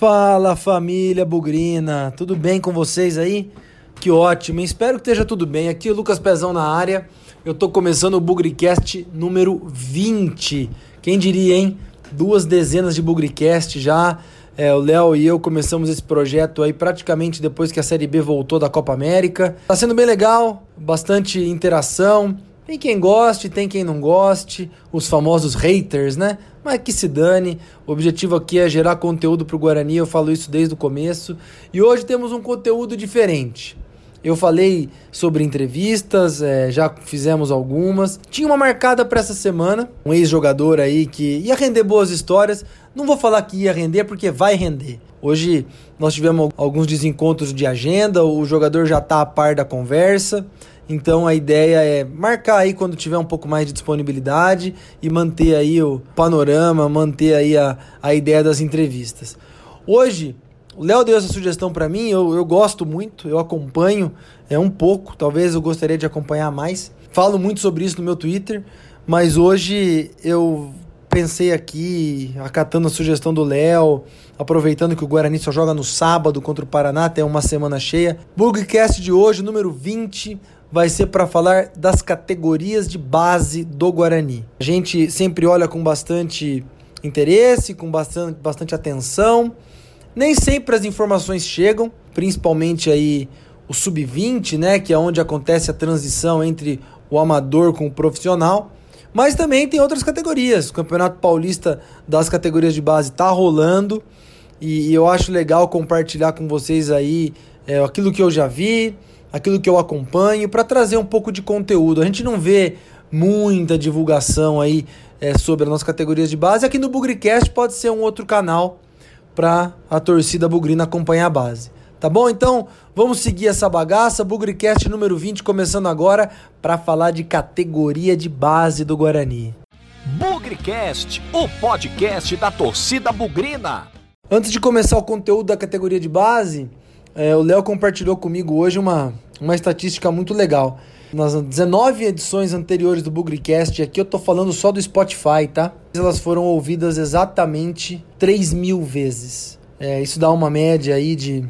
Fala família Bugrina, tudo bem com vocês aí? Que ótimo, espero que esteja tudo bem. Aqui é o Lucas Pezão na área. Eu tô começando o Bugricast número 20. Quem diria, hein? Duas dezenas de Bugricast já. É, o Léo e eu começamos esse projeto aí praticamente depois que a Série B voltou da Copa América. Tá sendo bem legal, bastante interação. Tem quem goste, tem quem não goste, os famosos haters, né? Mas que se dane. O objetivo aqui é gerar conteúdo para o Guarani, eu falo isso desde o começo. E hoje temos um conteúdo diferente. Eu falei sobre entrevistas, é, já fizemos algumas. Tinha uma marcada para essa semana, um ex-jogador aí que ia render boas histórias. Não vou falar que ia render porque vai render. Hoje nós tivemos alguns desencontros de agenda, o jogador já está a par da conversa. Então a ideia é marcar aí quando tiver um pouco mais de disponibilidade e manter aí o panorama, manter aí a, a ideia das entrevistas. Hoje, o Léo deu essa sugestão para mim, eu, eu gosto muito, eu acompanho é um pouco, talvez eu gostaria de acompanhar mais. Falo muito sobre isso no meu Twitter, mas hoje eu pensei aqui, acatando a sugestão do Léo, aproveitando que o Guarani só joga no sábado contra o Paraná, tem uma semana cheia. Bugcast de hoje, número 20 vai ser para falar das categorias de base do Guarani. A gente sempre olha com bastante interesse, com bastante, bastante atenção. Nem sempre as informações chegam, principalmente aí o sub-20, né, que é onde acontece a transição entre o amador com o profissional. Mas também tem outras categorias. O Campeonato Paulista das categorias de base está rolando e, eu acho legal compartilhar com vocês aí é, aquilo que eu já vi, aquilo que eu acompanho, para trazer um pouco de conteúdo. A gente não vê muita divulgação aí é, sobre as nossas categorias de base. Aqui no Bugricast pode ser um outro canal para a torcida bugrina acompanhar a base. Tá bom? Então vamos seguir essa bagaça. Bugricast número 20 começando agora para falar de categoria de base do Guarani. Bugricast, o podcast da torcida bugrina. Antes de começar o conteúdo da categoria de base, é, o Léo compartilhou comigo hoje uma, uma estatística muito legal. Nas 19 edições anteriores do Bugrecast, aqui eu tô falando só do Spotify, tá? Elas foram ouvidas exatamente 3 mil vezes. É, isso dá uma média aí de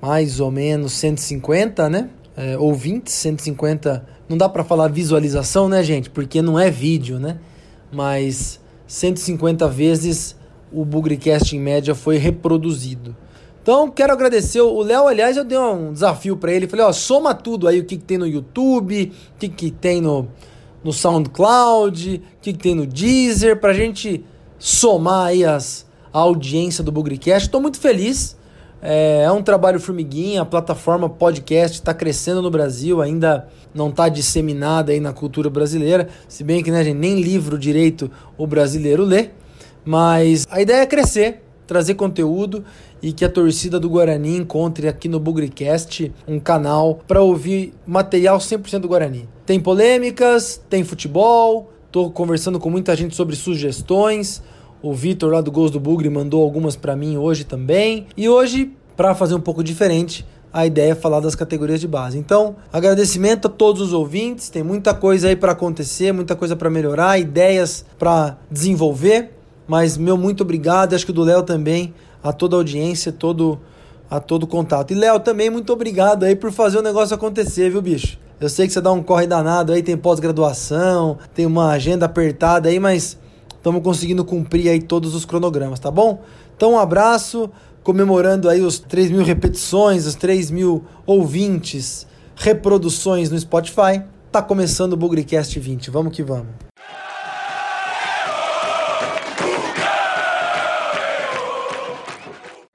mais ou menos 150, né? É, ouvintes, 150. Não dá para falar visualização, né, gente? Porque não é vídeo, né? Mas 150 vezes o Bugrecast em média foi reproduzido. Então, quero agradecer. O Léo, aliás, eu dei um desafio para ele. Falei, ó, soma tudo aí, o que, que tem no YouTube, o que, que tem no, no SoundCloud, o que, que tem no Deezer, pra gente somar aí as, a audiência do Bugrecast. Estou muito feliz. É, é, um trabalho formiguinha, a plataforma podcast está crescendo no Brasil, ainda não está disseminada aí na cultura brasileira, se bem que né, gente, nem livro direito o brasileiro lê, mas a ideia é crescer, trazer conteúdo e que a torcida do Guarani encontre aqui no Bugricast um canal para ouvir material 100% do Guarani. Tem polêmicas, tem futebol, tô conversando com muita gente sobre sugestões. O Vitor lá do Gols do Bugre mandou algumas para mim hoje também. E hoje, para fazer um pouco diferente, a ideia é falar das categorias de base. Então, agradecimento a todos os ouvintes. Tem muita coisa aí para acontecer, muita coisa para melhorar, ideias para desenvolver. Mas meu muito obrigado, acho que do Léo também a toda a audiência, todo, a todo contato. E Léo, também muito obrigado aí por fazer o negócio acontecer, viu, bicho? Eu sei que você dá um corre danado aí, tem pós-graduação, tem uma agenda apertada aí, mas estamos conseguindo cumprir aí todos os cronogramas, tá bom? Então um abraço, comemorando aí os 3 mil repetições, os 3 mil ouvintes, reproduções no Spotify. Tá começando o Bugrecast 20, vamos que vamos.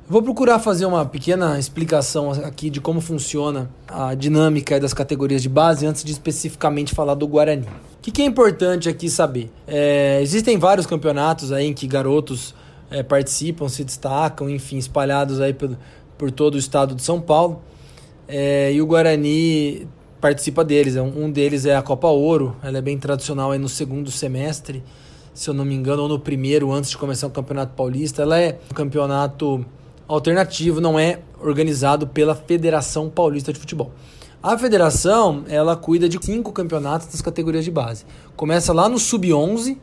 Vou procurar fazer uma pequena explicação aqui de como funciona a dinâmica das categorias de base antes de especificamente falar do Guarani. O que, é importante aqui saber? É, existem vários campeonatos aí em que garotos é, participam, se destacam, enfim, espalhados aí por, por todo o estado de São Paulo. É, e o Guarani participa deles. É um deles é a Copa Ouro, ela é bem tradicional aí no segundo semestre, se eu não me engano, ou no primeiro, antes de começar o Campeonato Paulista. Ela é um campeonato alternativo, não é organizado pela Federação Paulista de Futebol. A federação, ela cuida de cinco campeonatos das categorias de base. Começa lá no sub-11,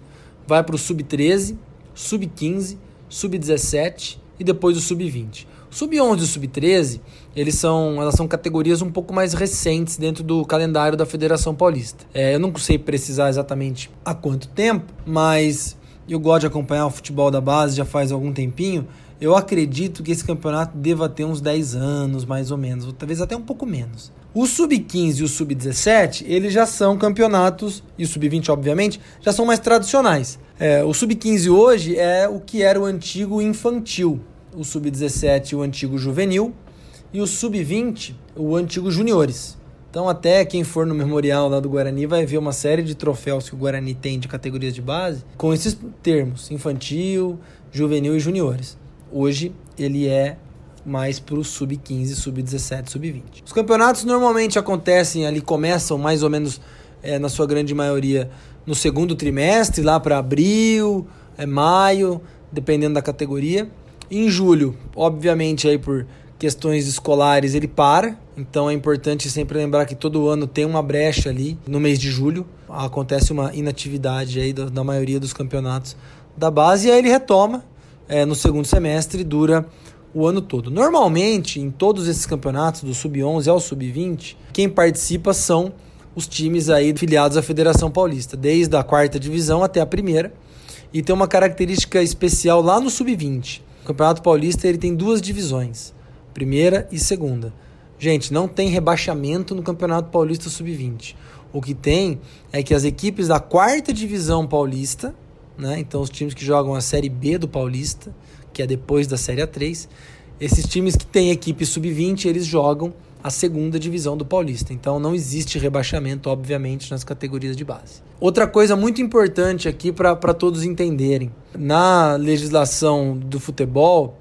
vai para o sub-13, sub-15, sub-17 e depois o sub-20. O sub-11 e o sub-13, eles são, elas são categorias um pouco mais recentes dentro do calendário da Federação Paulista. É, eu não sei precisar exatamente há quanto tempo, mas eu gosto de acompanhar o futebol da base já faz algum tempinho. Eu acredito que esse campeonato deva ter uns 10 anos, mais ou menos, ou talvez até um pouco menos. O sub-15 e o sub-17, eles já são campeonatos, e o sub-20, obviamente, já são mais tradicionais. É, o sub-15 hoje é o que era o antigo infantil, o sub-17 o antigo juvenil e o sub-20 o antigo juniores. Então até quem for no memorial lá do Guarani vai ver uma série de troféus que o Guarani tem de categorias de base com esses termos, infantil, juvenil e juniores. Hoje ele é mais para o sub-15, sub-17, sub-20. Os campeonatos normalmente acontecem ali, começam mais ou menos é, na sua grande maioria no segundo trimestre, lá para abril, é, maio, dependendo da categoria. Em julho, obviamente, aí por questões escolares, ele para. Então é importante sempre lembrar que todo ano tem uma brecha ali no mês de julho. Acontece uma inatividade aí da, da maioria dos campeonatos da base e aí ele retoma é, no segundo semestre e dura o ano todo. Normalmente, em todos esses campeonatos, do sub-11 ao sub-20, quem participa são os times aí filiados à Federação Paulista, desde a quarta divisão até a primeira. E tem uma característica especial lá no sub-20. O Campeonato Paulista ele tem duas divisões, primeira e segunda. Gente, não tem rebaixamento no Campeonato Paulista sub-20. O que tem é que as equipes da quarta divisão paulista, né, então os times que jogam a Série B do Paulista, que é depois da Série A3, esses times que têm equipe sub-20, eles jogam a segunda divisão do Paulista. Então não existe rebaixamento, obviamente, nas categorias de base. Outra coisa muito importante aqui para todos entenderem: na legislação do futebol,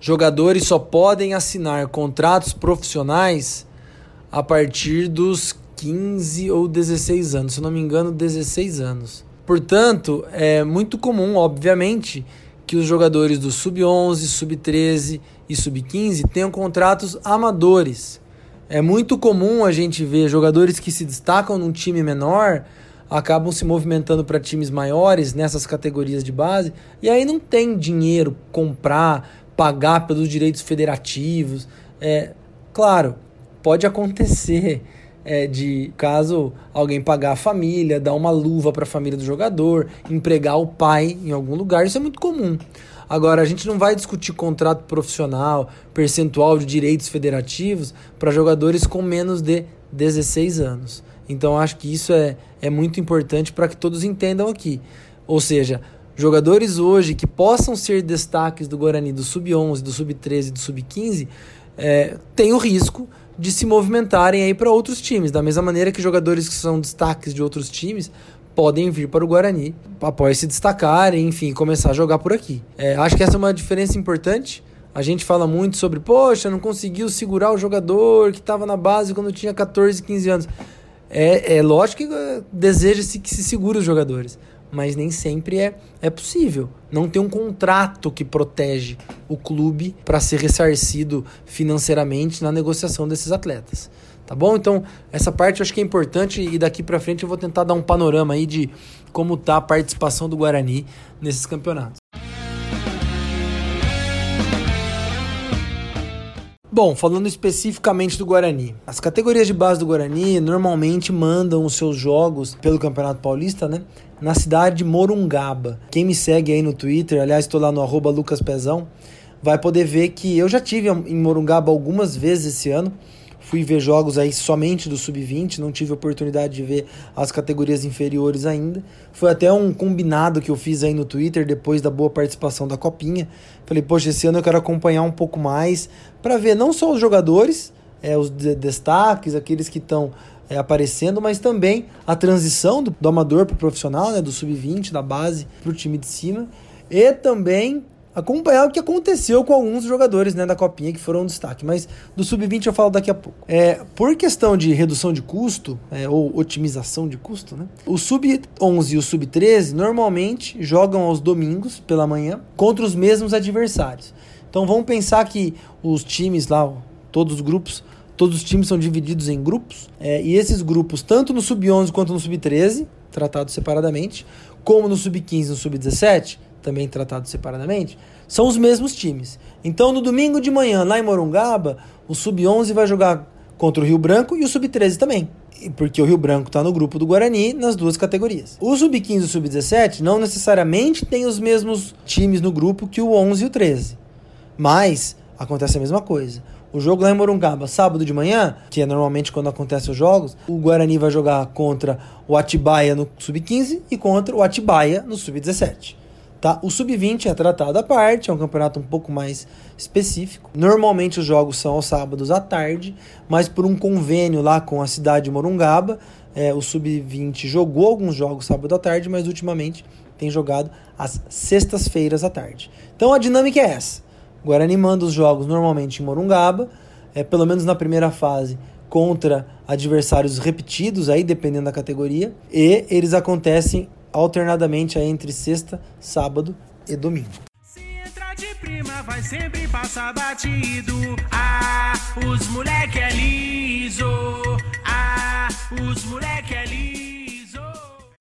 jogadores só podem assinar contratos profissionais a partir dos 15 ou 16 anos, se não me engano, 16 anos. Portanto, é muito comum, obviamente, que os jogadores do sub-11, sub-13 e sub-15 tenham contratos amadores é muito comum a gente ver jogadores que se destacam num time menor acabam se movimentando para times maiores nessas categorias de base e aí não tem dinheiro comprar, pagar pelos direitos federativos. É claro, pode acontecer é, de caso alguém pagar a família, dar uma luva para a família do jogador, empregar o pai em algum lugar, isso é muito comum. Agora, a gente não vai discutir contrato profissional, percentual de direitos federativos para jogadores com menos de 16 anos. Então, acho que isso é, é muito importante para que todos entendam aqui. Ou seja, jogadores hoje que possam ser destaques do Guarani do Sub-11, do Sub-13 do Sub-15 é, têm o risco de se movimentarem aí para outros times, da mesma maneira que jogadores que são destaques de outros times podem vir para o Guarani após se destacar, enfim, começar a jogar por aqui. É, acho que essa é uma diferença importante. A gente fala muito sobre, poxa, não conseguiu segurar o jogador que estava na base quando tinha 14, 15 anos. É, é lógico que eh, deseja-se que se segure os jogadores, mas nem sempre é, é possível. Não tem um contrato que protege o clube para ser ressarcido financeiramente na negociação desses atletas. Tá bom? Então, essa parte eu acho que é importante e daqui para frente eu vou tentar dar um panorama aí de como tá a participação do Guarani nesses campeonatos. Bom, falando especificamente do Guarani, as categorias de base do Guarani normalmente mandam os seus jogos pelo Campeonato Paulista, né? Na cidade de Morungaba. Quem me segue aí no Twitter, aliás, estou lá no LucasPezão, vai poder ver que eu já tive em Morungaba algumas vezes esse ano fui ver jogos aí somente do sub-20, não tive oportunidade de ver as categorias inferiores ainda. Foi até um combinado que eu fiz aí no Twitter depois da boa participação da Copinha. Falei, poxa, esse ano eu quero acompanhar um pouco mais para ver não só os jogadores, é, os de destaques, aqueles que estão é, aparecendo, mas também a transição do, do amador para o profissional, né, do sub-20, da base para o time de cima. E também acompanhar o que aconteceu com alguns jogadores né, da Copinha que foram um destaque. Mas do Sub-20 eu falo daqui a pouco. É, por questão de redução de custo, é, ou otimização de custo, né? O Sub-11 e o Sub-13 normalmente jogam aos domingos pela manhã contra os mesmos adversários. Então vamos pensar que os times lá, todos os grupos, todos os times são divididos em grupos, é, e esses grupos, tanto no Sub-11 quanto no Sub-13, tratados separadamente, como no Sub-15 e no Sub-17, também tratado separadamente, são os mesmos times. Então, no domingo de manhã, lá em Morungaba, o Sub-11 vai jogar contra o Rio Branco e o Sub-13 também. Porque o Rio Branco está no grupo do Guarani nas duas categorias. O Sub-15 e o Sub-17 não necessariamente têm os mesmos times no grupo que o 11 e o 13. Mas acontece a mesma coisa. O jogo lá em Morungaba, sábado de manhã, que é normalmente quando acontecem os jogos, o Guarani vai jogar contra o Atibaia no Sub-15 e contra o Atibaia no Sub-17. Tá? O Sub-20 é tratado à parte, é um campeonato um pouco mais específico. Normalmente os jogos são aos sábados à tarde, mas por um convênio lá com a cidade de Morungaba, é, o Sub-20 jogou alguns jogos sábado à tarde, mas ultimamente tem jogado às sextas-feiras à tarde. Então a dinâmica é essa. O Guarani manda os jogos normalmente em Morungaba, é, pelo menos na primeira fase, contra adversários repetidos, aí dependendo da categoria, e eles acontecem alternadamente entre sexta, sábado e domingo. Se entrar de prima, vai sempre passar batido. Ah, os moleque é liso. Ah, os moleque é liso.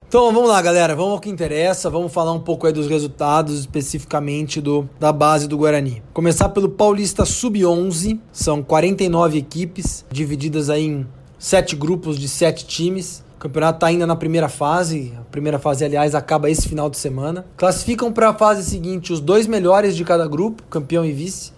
Então vamos lá, galera, vamos ao que interessa, vamos falar um pouco aí dos resultados especificamente do, da base do Guarani. Começar pelo Paulista Sub-11, são 49 equipes divididas aí em sete grupos de sete times. O campeonato está ainda na primeira fase. A primeira fase, aliás, acaba esse final de semana. Classificam para a fase seguinte os dois melhores de cada grupo, campeão e vice,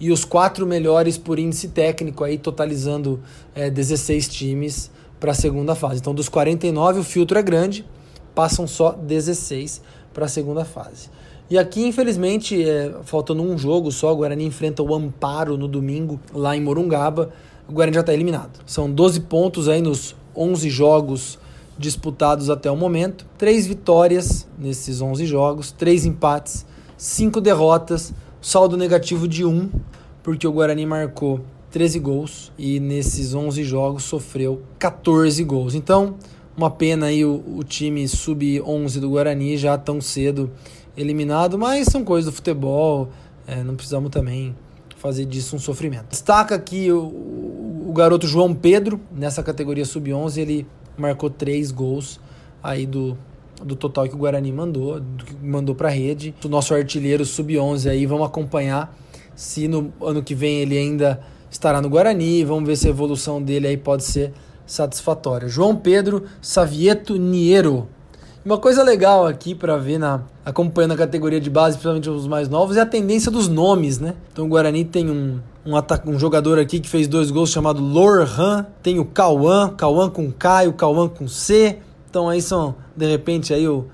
e os quatro melhores por índice técnico, aí totalizando é, 16 times para a segunda fase. Então, dos 49, o filtro é grande, passam só 16 para a segunda fase. E aqui, infelizmente, é, faltando um jogo só, o Guarani enfrenta o Amparo no domingo, lá em Morungaba. O Guarani já está eliminado. São 12 pontos aí nos 11 jogos disputados até o momento, três vitórias nesses 11 jogos, três empates, cinco derrotas, saldo negativo de 1, porque o Guarani marcou 13 gols e nesses 11 jogos sofreu 14 gols. Então, uma pena aí o, o time sub-11 do Guarani já tão cedo eliminado, mas são coisas do futebol, é, não precisamos também fazer disso um sofrimento. Destaca aqui o garoto João Pedro, nessa categoria sub-11, ele marcou três gols aí do, do total que o Guarani mandou, do que mandou para a rede. O nosso artilheiro sub-11 aí, vamos acompanhar se no ano que vem ele ainda estará no Guarani, vamos ver se a evolução dele aí pode ser satisfatória. João Pedro Savieto Niero, uma coisa legal aqui para ver na acompanhando a categoria de base, principalmente os mais novos, é a tendência dos nomes, né? Então o Guarani tem um um, um jogador aqui que fez dois gols chamado Lorhan, tem o Cauã, Cauã com K e o Cauã com C. Então aí são de repente aí o,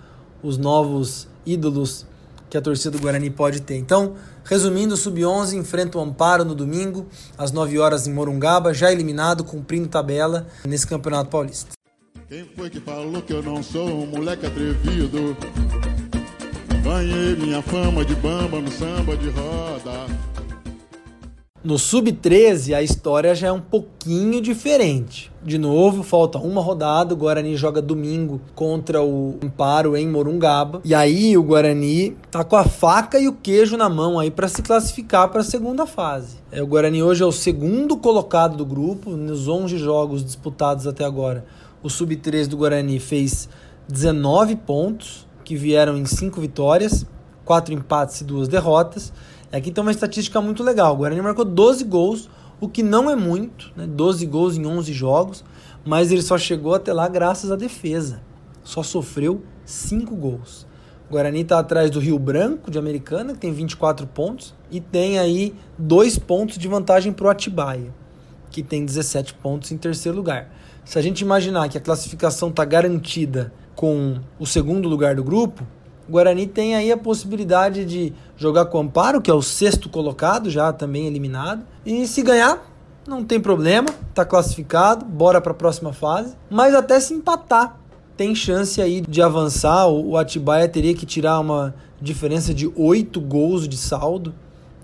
os novos ídolos que a torcida do Guarani pode ter. Então, resumindo, o Sub-11 enfrenta o Amparo no domingo, às 9 horas em Morungaba, já eliminado, cumprindo tabela nesse Campeonato Paulista. Quem foi que falou que eu não sou um moleque atrevido? Banhei minha fama de bamba no samba de roda. No Sub-13, a história já é um pouquinho diferente. De novo, falta uma rodada. O Guarani joga domingo contra o Amparo em Morungaba. E aí o Guarani tá com a faca e o queijo na mão aí para se classificar para a segunda fase. É, o Guarani hoje é o segundo colocado do grupo nos 11 jogos disputados até agora o Sub-13 do Guarani fez 19 pontos, que vieram em 5 vitórias, 4 empates e 2 derrotas. Aqui tem uma estatística muito legal. O Guarani marcou 12 gols, o que não é muito, né? 12 gols em 11 jogos, mas ele só chegou até lá graças à defesa. Só sofreu 5 gols. O Guarani está atrás do Rio Branco, de Americana, que tem 24 pontos, e tem aí 2 pontos de vantagem para o Atibaia, que tem 17 pontos em terceiro lugar. Se a gente imaginar que a classificação está garantida com o segundo lugar do grupo, o Guarani tem aí a possibilidade de jogar com o Amparo, que é o sexto colocado, já também eliminado. E se ganhar, não tem problema, está classificado, bora para a próxima fase. Mas até se empatar, tem chance aí de avançar. O Atibaia teria que tirar uma diferença de oito gols de saldo.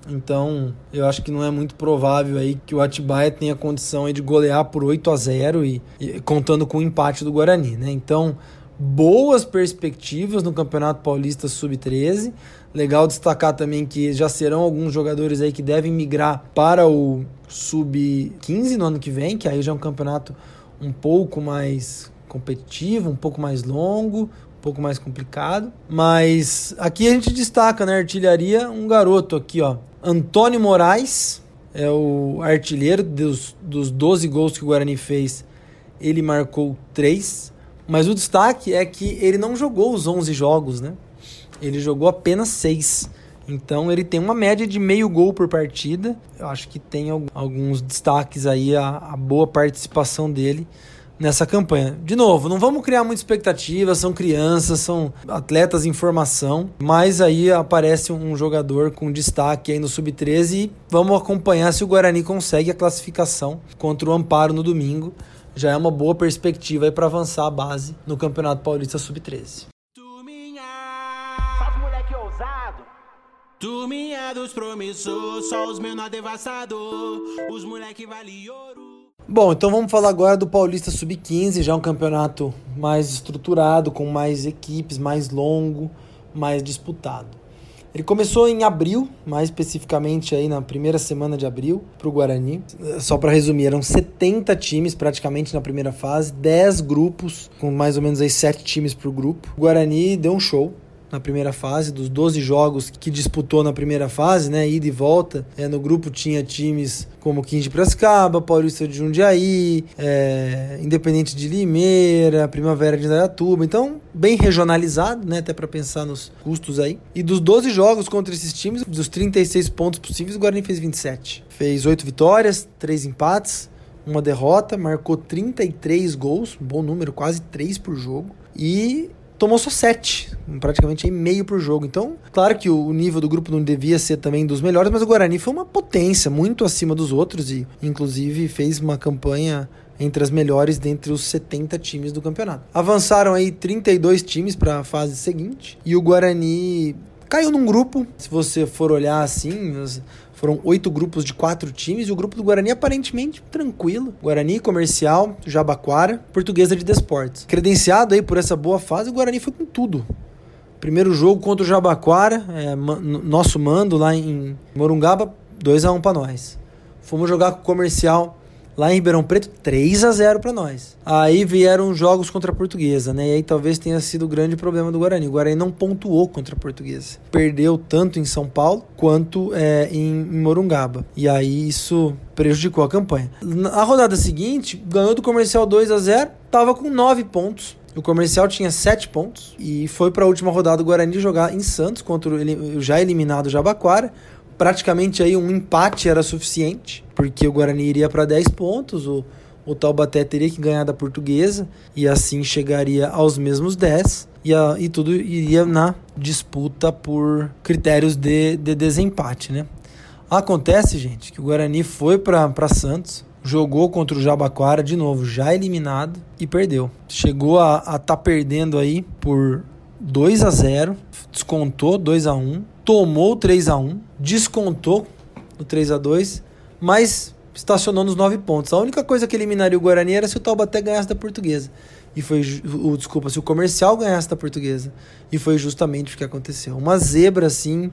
Então, eu acho que não é muito provável aí que o Atibaia tenha condição aí de golear por 8 a 0 e, e contando com o empate do Guarani, né? Então, boas perspectivas no Campeonato Paulista Sub-13. Legal destacar também que já serão alguns jogadores aí que devem migrar para o Sub-15 no ano que vem, que aí já é um campeonato um pouco mais competitivo, um pouco mais longo, pouco mais complicado. Mas aqui a gente destaca na artilharia um garoto aqui, ó. Antônio Moraes é o artilheiro dos, dos 12 gols que o Guarani fez. Ele marcou 3. Mas o destaque é que ele não jogou os 11 jogos, né? Ele jogou apenas 6. Então ele tem uma média de meio gol por partida. Eu acho que tem alguns destaques aí a, a boa participação dele nessa campanha. De novo, não vamos criar muita expectativa, são crianças, são atletas em formação, mas aí aparece um jogador com destaque aí no sub-13 e vamos acompanhar se o Guarani consegue a classificação contra o Amparo no domingo. Já é uma boa perspectiva aí para avançar a base no Campeonato Paulista sub-13. Turminha dos promissores, só os menor devastador, os moleque vale ouro. Bom, então vamos falar agora do Paulista Sub-15, já um campeonato mais estruturado, com mais equipes, mais longo, mais disputado. Ele começou em abril, mais especificamente aí na primeira semana de abril, para o Guarani. Só para resumir, eram 70 times praticamente na primeira fase, 10 grupos, com mais ou menos aí 7 times por grupo. O Guarani deu um show, na primeira fase, dos 12 jogos que disputou na primeira fase, né, ida e volta. É, no grupo tinha times como 15 de Piracicaba, Paulista de Jundiaí, é, Independente de Limeira, Primavera de Indaiatuba. Então, bem regionalizado, né, até para pensar nos custos aí. E dos 12 jogos contra esses times, dos 36 pontos possíveis, o Guarani fez 27. Fez 8 vitórias, 3 empates, uma derrota, marcou 33 gols, um bom número, quase 3 por jogo. E tomou só 7, praticamente meio por jogo. Então, claro que o nível do grupo não devia ser também dos melhores, mas o Guarani foi uma potência, muito acima dos outros e, inclusive, fez uma campanha entre as melhores dentre os 70 times do campeonato. Avançaram aí 32 times para a fase seguinte e o Guarani caiu num grupo, se você for olhar assim, foram oito grupos de quatro times e o grupo do Guarani aparentemente tranquilo. Guarani, Comercial, Jabaquara, Portuguesa de Desportes. Credenciado aí por essa boa fase, o Guarani foi com tudo. Primeiro jogo contra o Jabaquara, é, nosso mando lá em Morungaba, 2 a 1 para nós. Fomos jogar com o Comercial Lá em Ribeirão Preto, 3 a 0 para nós. Aí vieram jogos contra a Portuguesa, né? E aí talvez tenha sido o grande problema do Guarani. O Guarani não pontuou contra a Portuguesa. Perdeu tanto em São Paulo quanto é, em, Morungaba. E aí isso prejudicou a campanha. Na rodada seguinte, ganhou do Comercial 2 a 0 tava com 9 pontos. O comercial tinha 7 pontos e foi para a última rodada do Guarani jogar em Santos contra o já eliminado Jabaquara praticamente aí um empate era suficiente, porque o Guarani iria para 10 pontos, o, o Taubaté teria que ganhar da Portuguesa e assim chegaria aos mesmos 10 e, a, e tudo iria na disputa por critérios de, de desempate, né? Acontece, gente, que o Guarani foi para Santos, jogou contra o Jabaquara de novo, já eliminado e perdeu. Chegou a estar tá perdendo aí por 2 a 0, descontou 2 a 1, tomou 3 a 1, descontou no 3 a 2, mas estacionou nos 9 pontos. A única coisa que eliminaria o Guarani era se o Taubaté ganhasse da Portuguesa. E foi o desculpa, se o Comercial ganhasse da Portuguesa. E foi justamente o que aconteceu. Uma zebra assim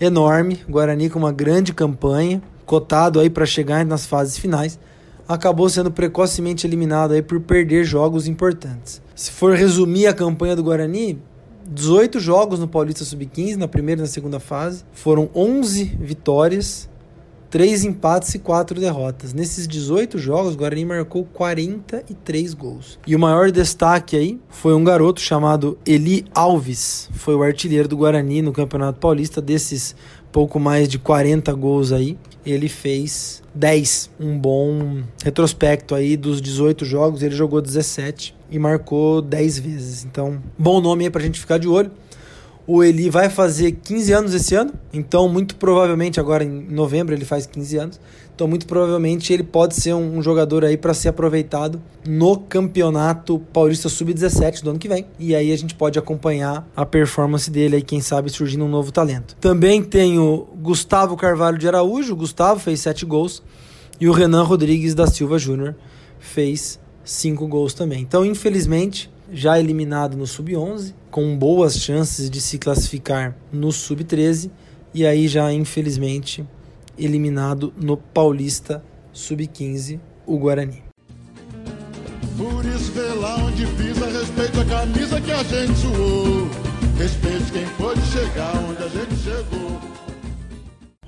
enorme, Guarani com uma grande campanha, cotado aí para chegar nas fases finais, acabou sendo precocemente eliminado aí por perder jogos importantes. Se for resumir a campanha do Guarani, 18 jogos no Paulista Sub-15, na primeira e na segunda fase. Foram 11 vitórias, 3 empates e 4 derrotas. Nesses 18 jogos, o Guarani marcou 43 gols. E o maior destaque aí foi um garoto chamado Eli Alves. Foi o artilheiro do Guarani no Campeonato Paulista. Desses pouco mais de 40 gols aí, ele fez 10. Um bom retrospecto aí dos 18 jogos, ele jogou 17 e marcou 10 vezes. Então, bom nome aí pra gente ficar de olho. O Eli vai fazer 15 anos esse ano, então muito provavelmente agora em novembro ele faz 15 anos. Então muito provavelmente ele pode ser um, um jogador aí para ser aproveitado no Campeonato Paulista Sub-17 do ano que vem. E aí a gente pode acompanhar a performance dele aí, quem sabe surgindo um novo talento. Também tem o Gustavo Carvalho de Araújo, o Gustavo fez 7 gols e o Renan Rodrigues da Silva Júnior fez cinco gols também. Então, infelizmente, já eliminado no sub-11, com boas chances de se classificar no sub-13 e aí já infelizmente eliminado no Paulista sub-15, o Guarani. Por isso vê lá onde pisa, respeita a camisa que a gente suou. Respeite quem chegar onde a gente chegou.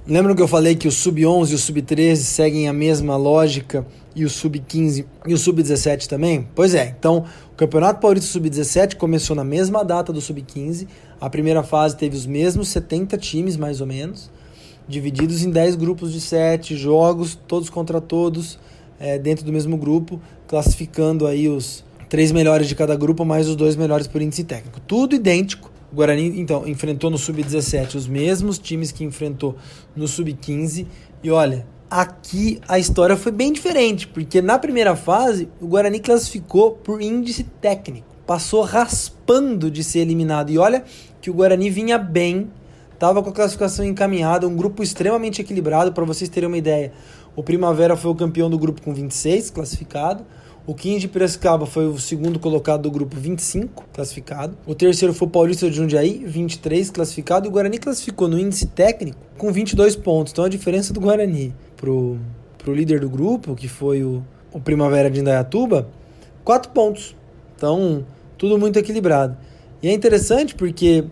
Lembram que eu falei que o sub-11 e o sub-13 seguem a mesma lógica e o sub-15 e o sub-17 também? Pois é, então o Campeonato Paulista Sub-17 começou na mesma data do sub-15. A primeira fase teve os mesmos 70 times, mais ou menos, divididos em 10 grupos de 7 jogos, todos contra todos, é, dentro do mesmo grupo, classificando aí os três melhores de cada grupo, mais os dois melhores por índice técnico. Tudo idêntico. O Guarani, então, enfrentou no Sub-17 os mesmos times que enfrentou no Sub-15. E olha, aqui a história foi bem diferente, porque na primeira fase o Guarani classificou por índice técnico. Passou raspando de ser eliminado. E olha que o Guarani vinha bem, estava com a classificação encaminhada, um grupo extremamente equilibrado, para vocês terem uma ideia. O Primavera foi o campeão do grupo com 26 classificado. O 15 de Piracicaba foi o segundo colocado do grupo, 25 classificado. O terceiro foi o Paulista de Jundiaí, 23 classificado. E o Guarani classificou no índice técnico com 22 pontos. Então a diferença do Guarani pro, pro líder do grupo, que foi o, o Primavera de Indaiatuba, 4 pontos. Então tudo muito equilibrado. E é interessante porque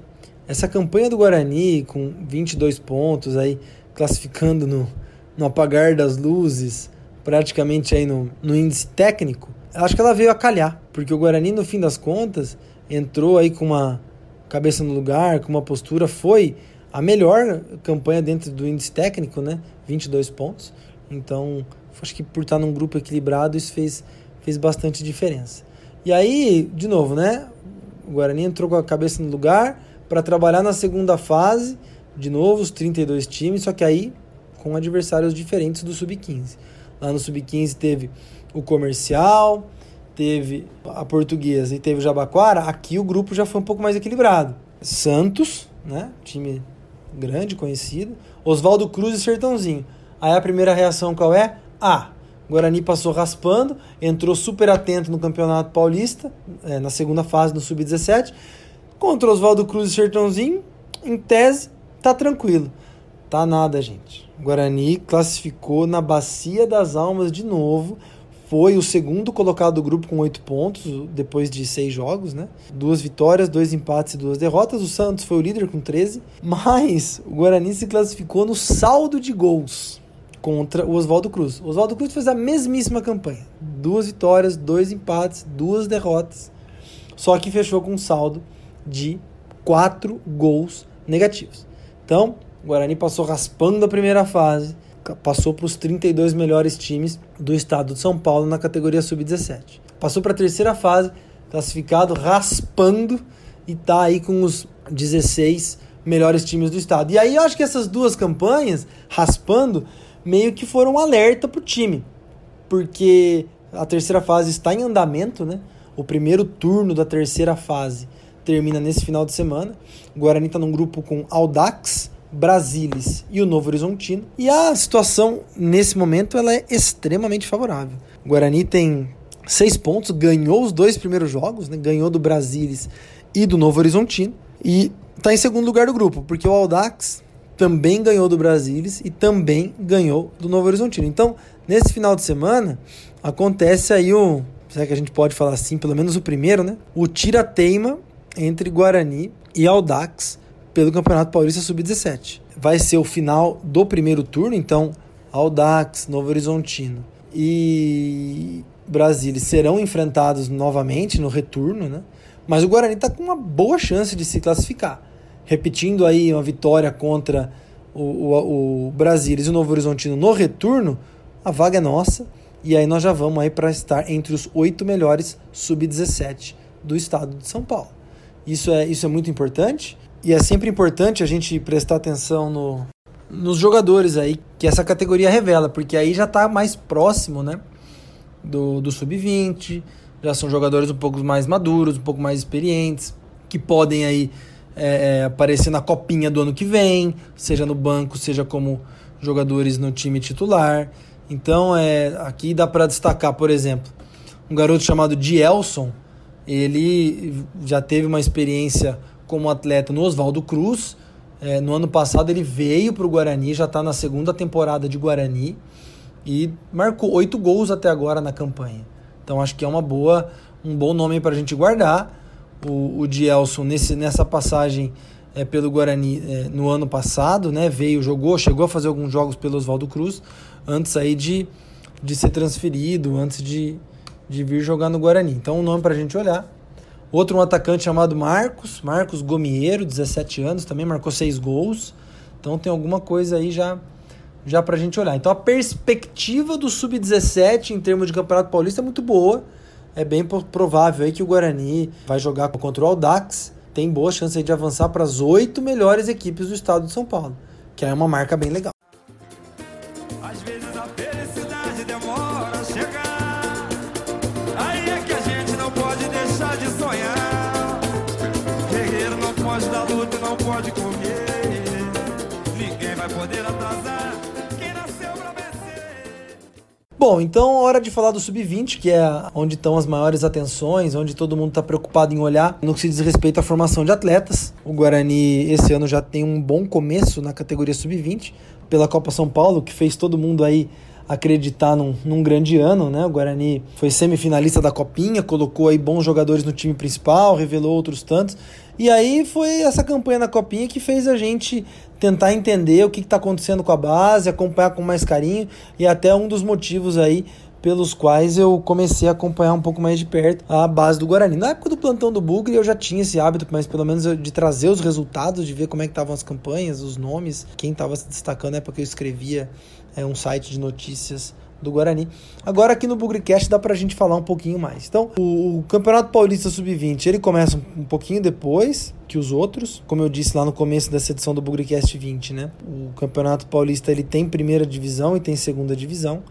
essa campanha do Guarani com 22 pontos aí classificando no, no apagar das luzes praticamente aí no, no índice técnico, acho que ela veio a calhar, porque o Guarani, no fim das contas, entrou aí com uma cabeça no lugar, com uma postura, foi a melhor campanha dentro do índice técnico, né? 22 pontos. Então, acho que por estar num grupo equilibrado, isso fez, fez bastante diferença. E aí, de novo, né? O Guarani entrou com a cabeça no lugar para trabalhar na segunda fase, de novo, os 32 times, só que aí com adversários diferentes do Sub-15. Lá no Sub-15 teve o Comercial, teve a Portuguesa e teve o Jabaquara. Aqui o grupo já foi um pouco mais equilibrado. Santos, né? Time grande, conhecido. Oswaldo Cruz e Sertãozinho. Aí a primeira reação qual é? Ah, Guarani passou raspando, entrou super atento no Campeonato Paulista, é, na segunda fase do Sub-17. Contra Oswaldo Cruz e Sertãozinho, em tese, tá tranquilo. Tá nada, gente. Guarani classificou na Bacia das Almas de novo. Foi o segundo colocado do grupo com oito pontos, depois de seis jogos, né? Duas vitórias, dois empates e duas derrotas. O Santos foi o líder com 13. Mas o Guarani se classificou no saldo de gols contra o Oswaldo Cruz. O Oswaldo Cruz fez a mesmíssima campanha. Duas vitórias, dois empates, duas derrotas. Só que fechou com um saldo de quatro gols negativos. Então, o Guarani passou raspando a primeira fase, passou para os 32 melhores times do estado de São Paulo na categoria sub-17. Passou para a terceira fase, classificado raspando e tá aí com os 16 melhores times do estado. E aí eu acho que essas duas campanhas, raspando, meio que foram um alerta pro time. Porque a terceira fase está em andamento, né? O primeiro turno da terceira fase termina nesse final de semana. O Guarani está num grupo com Audax, Brasilis e o Novo Horizontino. E a situação nesse momento ela é extremamente favorável. O Guarani tem seis pontos, ganhou os dois primeiros jogos, né? ganhou do Brasilis e do Novo Horizontino e está em segundo lugar do grupo, porque o Audax também ganhou do Brasilis e também ganhou do Novo Horizontino. Então, nesse final de semana, acontece aí o, será que a gente pode falar assim, pelo menos o primeiro, né? O tira-teima entre Guarani e Audax pelo Campeonato Paulista Sub-17. Vai ser o final do primeiro turno, então Audax, Novo Horizontino e Brasília serão enfrentados novamente no retorno, né? Mas o Guarani está com uma boa chance de se classificar. Repetindo aí uma vitória contra o, o, o Brasília e o Novo Horizontino no retorno, a vaga é nossa. E aí nós já vamos aí para estar entre os oito melhores sub-17 do estado de São Paulo. Isso é, isso é muito importante. E é sempre importante a gente prestar atenção no, nos jogadores aí que essa categoria revela, porque aí já está mais próximo, né? Do, do sub-20, já são jogadores um pouco mais maduros, um pouco mais experientes, que podem aí é, é, aparecer na copinha do ano que vem, seja no banco, seja como jogadores no time titular. Então, é, aqui dá para destacar, por exemplo, um garoto chamado Dielson, ele já teve uma experiência como atleta no Oswaldo Cruz. É, no ano passado ele veio para o Guarani, já está na segunda temporada de Guarani e marcou oito gols até agora na campanha. Então acho que é uma boa, um bom nome para a gente guardar. O, o Dielson nesse, nessa passagem é, pelo Guarani é, no ano passado, né? Veio, jogou, chegou a fazer alguns jogos pelo Oswaldo Cruz antes aí de, de ser transferido, antes de, de vir jogar no Guarani. Então um nome para a gente olhar. Outro um atacante chamado Marcos, Marcos Gomieiro, 17 anos, também marcou seis gols. Então tem alguma coisa aí já já para a gente olhar. Então a perspectiva do sub-17 em termos de Campeonato Paulista é muito boa. É bem provável aí que o Guarani vai jogar contra o Audax. Tem boa chance de avançar para as oito melhores equipes do estado de São Paulo, que é uma marca bem legal. Bom, então hora de falar do sub-20, que é onde estão as maiores atenções, onde todo mundo está preocupado em olhar no que se diz respeito à formação de atletas. O Guarani esse ano já tem um bom começo na categoria sub-20 pela Copa São Paulo, que fez todo mundo aí acreditar num, num, grande ano, né? O Guarani foi semifinalista da Copinha, colocou aí bons jogadores no time principal, revelou outros tantos. E aí foi essa campanha na Copinha que fez a gente tentar entender o que está acontecendo com a base, acompanhar com mais carinho e até um dos motivos aí pelos quais eu comecei a acompanhar um pouco mais de perto a base do Guarani. Na época do plantão do Bugre eu já tinha esse hábito, mas pelo menos de trazer os resultados, de ver como é que estavam as campanhas, os nomes, quem estava se destacando na época eu escrevia é, um site de notícias do Guarani. Agora aqui no Bugrecast dá pra gente falar um pouquinho mais. Então, o, o Campeonato Paulista Sub-20, ele começa um, um, pouquinho depois que os outros, como eu disse lá no começo dessa edição do Bugrecast 20, né? O Campeonato Paulista, ele tem primeira divisão e tem segunda divisão.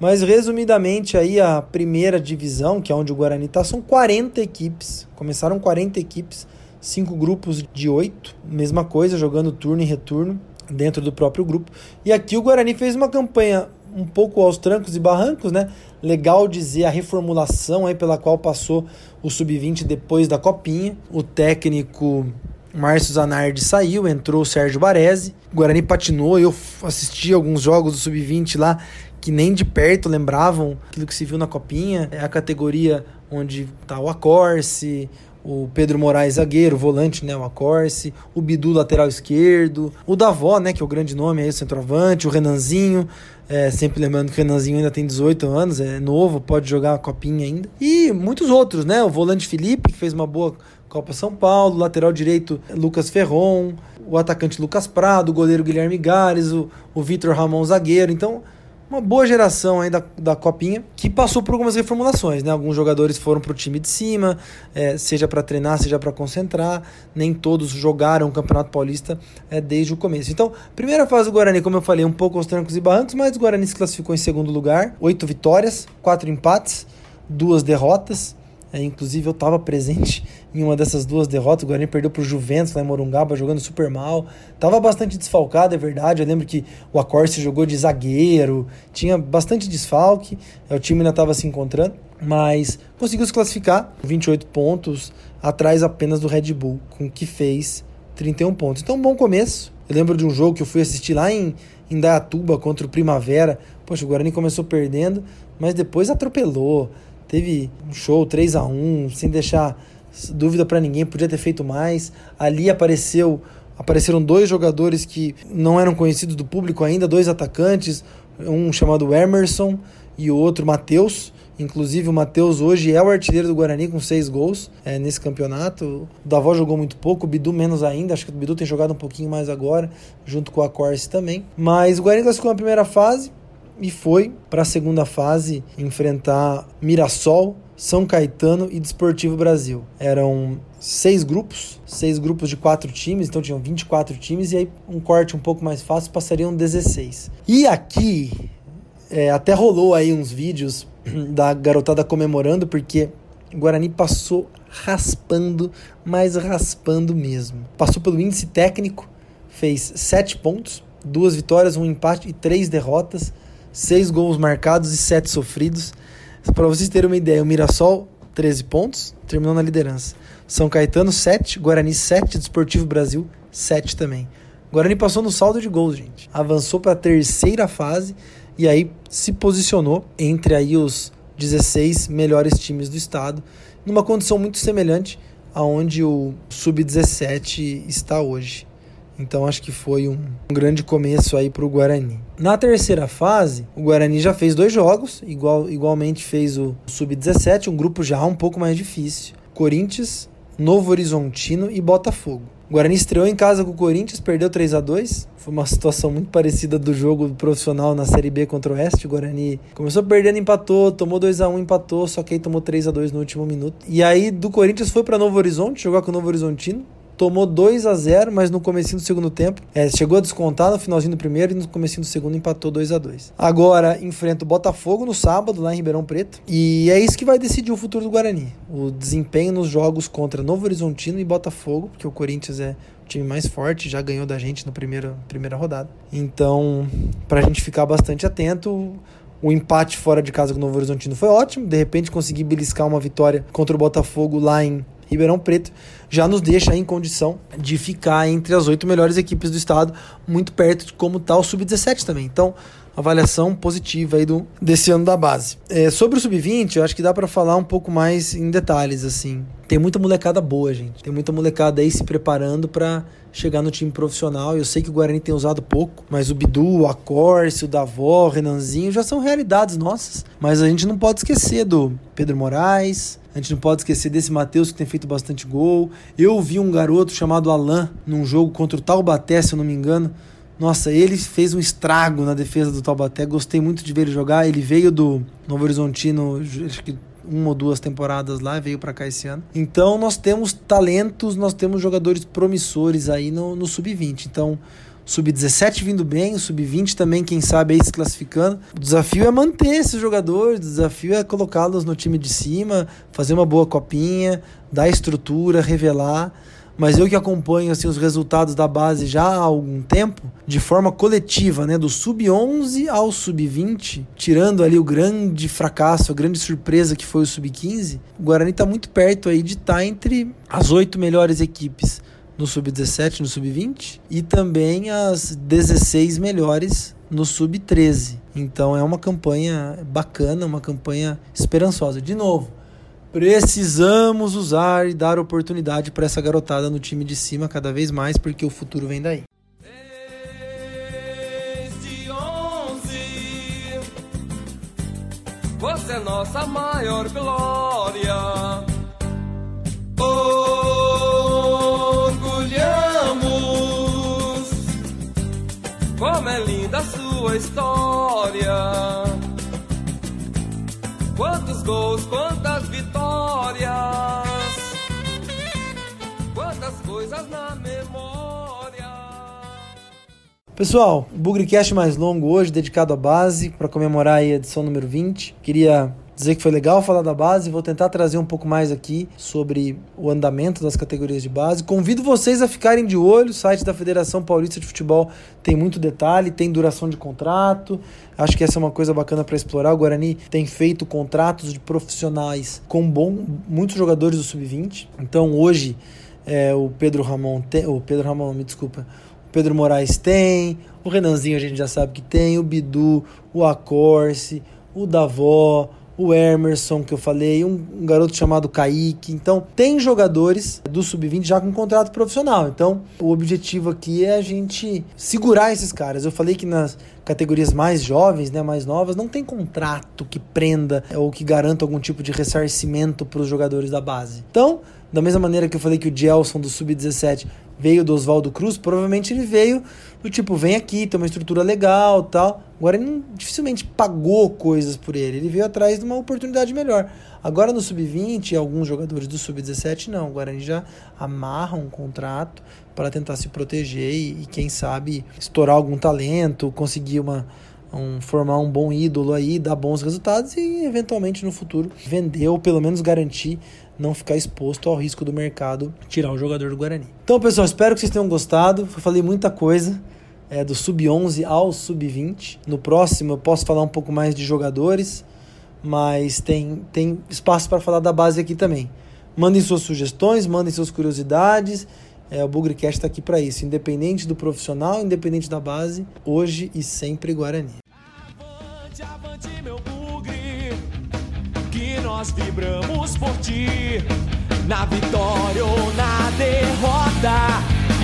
Mas resumidamente aí a primeira divisão, que é onde o Guarani está, são 40 equipes. Começaram 40 equipes, cinco grupos de oito, mesma coisa, jogando turno e retorno dentro do próprio grupo. E aqui o Guarani fez uma campanha um pouco aos trancos e barrancos, né? Legal dizer a reformulação aí pela qual passou o sub-20 depois da copinha. O técnico Márcio Zanardi saiu, entrou o Sérgio Baresi. O Guarani patinou, eu assisti alguns jogos do sub-20 lá que nem de perto lembravam aquilo que se viu na copinha. É a categoria onde tá o Acorce, o Pedro Moraes zagueiro, volante, né, o Acorce, o Bidu lateral esquerdo, o Davó, né, que é o grande nome aí, o centroavante, o Renanzinho, é, sempre lembrando que o Renanzinho ainda tem 18 anos, é novo, pode jogar a copinha ainda. E muitos outros, né, o volante Felipe, que fez uma boa Copa São Paulo, lateral direito Lucas Ferron, o atacante Lucas Prado, o goleiro Guilherme Gares, o, o Vitor Ramon zagueiro, então uma boa geração aí da, da Copinha, que passou por algumas reformulações, né? Alguns jogadores foram para o time de cima, é, seja para treinar, seja para concentrar. Nem todos jogaram o Campeonato Paulista é, desde o começo. Então, primeira fase do Guarani, como eu falei, um pouco aos trancos e barrancos, mas o Guarani se classificou em segundo lugar. Oito vitórias, quatro empates, duas derrotas. É, inclusive eu estava presente em uma dessas duas derrotas. O Guarani perdeu para o Juventus lá em Morungaba, jogando super mal. Tava bastante desfalcado, é verdade. Eu lembro que o Acorce jogou de zagueiro, tinha bastante desfalque. É, o time ainda estava se encontrando, mas conseguiu se classificar. 28 pontos atrás apenas do Red Bull, com que fez 31 pontos. Então, um bom começo. Eu lembro de um jogo que eu fui assistir lá em, Dayatuba contra o Primavera. Poxa, o Guarani começou perdendo, mas depois atropelou teve um show 3 a 1 sem deixar dúvida para ninguém, podia ter feito mais. Ali apareceu apareceram dois jogadores que não eram conhecidos do público ainda, dois atacantes, um chamado Emerson e o outro Matheus. Inclusive o Matheus hoje é o artilheiro do Guarani com seis gols é, nesse campeonato. O Davó jogou muito pouco, o Bidu menos ainda. Acho que o Bidu tem jogado um pouquinho mais agora, junto com a Corse também. Mas o Guarani classificou na primeira fase e foi para a segunda fase enfrentar Mirassol, São Caetano e Desportivo Brasil. Eram seis grupos, seis grupos de quatro times, então tinham 24 times, e aí um corte um pouco mais fácil passariam 16. E aqui é, até rolou aí uns vídeos da garotada comemorando, porque o Guarani passou raspando, mas raspando mesmo. Passou pelo índice técnico, fez sete pontos, duas vitórias, um empate e três derrotas seis gols marcados e sete sofridos. Para vocês terem uma ideia, o Mirassol, 13 pontos, terminou na liderança. São Caetano, 7, Guarani, 7, Desportivo Brasil, 7 também. Guarani passou no saldo de gols, gente. Avançou para a terceira fase e aí se posicionou entre aí os 16 melhores times do estado, numa condição muito semelhante aonde o sub-17 está hoje. Então acho que foi um, um grande começo aí para o Guarani. Na terceira fase, o Guarani já fez dois jogos, igual, igualmente fez o sub-17, um grupo já um pouco mais difícil. Corinthians, Novo Horizontino e Botafogo. O Guarani estreou em casa com o Corinthians, perdeu 3 a 2 Foi uma situação muito parecida do jogo profissional na Série B contra o Oeste. O Guarani começou perdendo, empatou, tomou 2 a 1 empatou, só que aí tomou 3 a 2 no último minuto. E aí do Corinthians foi para Novo Horizonte, jogar com o Novo Horizontino tomou 2 a 0 mas no começo do segundo tempo é, chegou a descontar no finalzinho do primeiro e no começo do segundo empatou 2 a 2 Agora enfrenta o Botafogo no sábado, lá em Ribeirão Preto. E é isso que vai decidir o futuro do Guarani. O desempenho nos jogos contra Novo Horizontino e Botafogo, porque o Corinthians é time mais forte, já ganhou da gente na primeira, primeira rodada. Então, pra gente ficar bastante atento, o empate fora de casa com o Novo Horizontino foi ótimo. De repente conseguir beliscar uma vitória contra o Botafogo lá em Ribeirão Preto, já nos deixa em condição de ficar entre as oito melhores equipes do estado, muito perto de como está o Sub-17 também. Então, avaliação positiva aí do, desse ano da base. É, sobre o Sub-20, eu acho que dá para falar um pouco mais em detalhes, assim. Tem muita molecada boa, gente. Tem muita molecada aí se preparando para chegar no time profissional. Eu sei que o Guarani tem usado pouco, mas o Bidu, a Corse, o Davó, o Renanzinho já são realidades nossas. Mas a gente não pode esquecer do Pedro Moraes, a gente não pode esquecer desse Matheus que tem feito bastante gol. Eu vi um garoto chamado Alan num jogo contra o Taubaté, se eu não me engano. Nossa, ele fez um estrago na defesa do Taubaté. Gostei muito de ver ele jogar. Ele veio do Novo Horizontino, acho que uma ou duas temporadas lá, veio para cá esse ano. Então nós temos talentos, nós temos jogadores promissores aí no, no sub-20. Então, sub-17 vindo bem, o sub-20 também, quem sabe aí se classificando. O desafio é manter esses jogadores, o desafio é colocá-los no time de cima, fazer uma boa copinha, dar estrutura, revelar mas eu que acompanho assim os resultados da base já há algum tempo, de forma coletiva, né, do sub-11 ao sub-20, tirando ali o grande fracasso, a grande surpresa que foi o sub-15, o Guarani está muito perto aí de estar tá entre as oito melhores equipes no sub-17, no sub-20 e também as 16 melhores no sub-13. Então é uma campanha bacana, uma campanha esperançosa. De novo, Precisamos usar e dar oportunidade para essa garotada no time de cima cada vez mais, porque o futuro vem daí. Desde 11, você é nossa maior glória. Orgulhamos, como é linda a sua história. Quantos gols, quantas vitórias, quantas coisas na memória. Pessoal, o Bugrecast mais longo hoje, dedicado à base, para comemorar a edição número 20. Queria dizer que foi legal falar da base, vou tentar trazer um pouco mais aqui sobre o andamento das categorias de base. Convido vocês a ficarem de olho, o site da Federação Paulista de Futebol tem muito detalhe, tem duração de contrato. Acho que essa é uma coisa bacana para explorar. O Guarani tem feito contratos de profissionais com bom, muitos jogadores do sub-20. Então hoje é, o Pedro Ramon tem, o Pedro Ramon, me desculpa, Pedro Moraes tem, o Renanzinho a gente já sabe que tem, o Bidu, o Acorce, o Davó, o Emerson, que eu falei, um, um garoto chamado Kaique. Então, tem jogadores do sub-20 já com contrato profissional. Então, o objetivo aqui é a gente segurar esses caras. Eu falei que nas categorias mais jovens, né, mais novas, não tem contrato que prenda ou que garanta algum tipo de ressarcimento para os jogadores da base. Então, da mesma maneira que eu falei que o Gelson do Sub-17 veio do Oswaldo Cruz, provavelmente ele veio do tipo, vem aqui, tem uma estrutura legal tal. Agora ele dificilmente pagou coisas por ele, ele veio atrás de uma oportunidade melhor. Agora no Sub-20, alguns jogadores do Sub-17 não, o Guarani já amarra um contrato para tentar se proteger e, e, quem sabe estourar algum talento, conseguir uma, um, formar um bom ídolo aí, dar bons resultados e eventualmente no futuro vender ou pelo menos garantir não ficar exposto ao risco do mercado tirar o jogador do Guarani. Então, pessoal, espero que vocês tenham gostado. Eu falei muita coisa é, do sub-11 ao sub-20. No próximo eu posso falar um pouco mais de jogadores, mas tem, tem espaço para falar da base aqui também. Mandem suas sugestões, mandem suas curiosidades. É, o Bugrecast está aqui para isso, independente do profissional, independente da base, hoje e sempre Guarani. Avante, avante, meu bugre. nós vibramos por ti. Na vitória ou na derrota,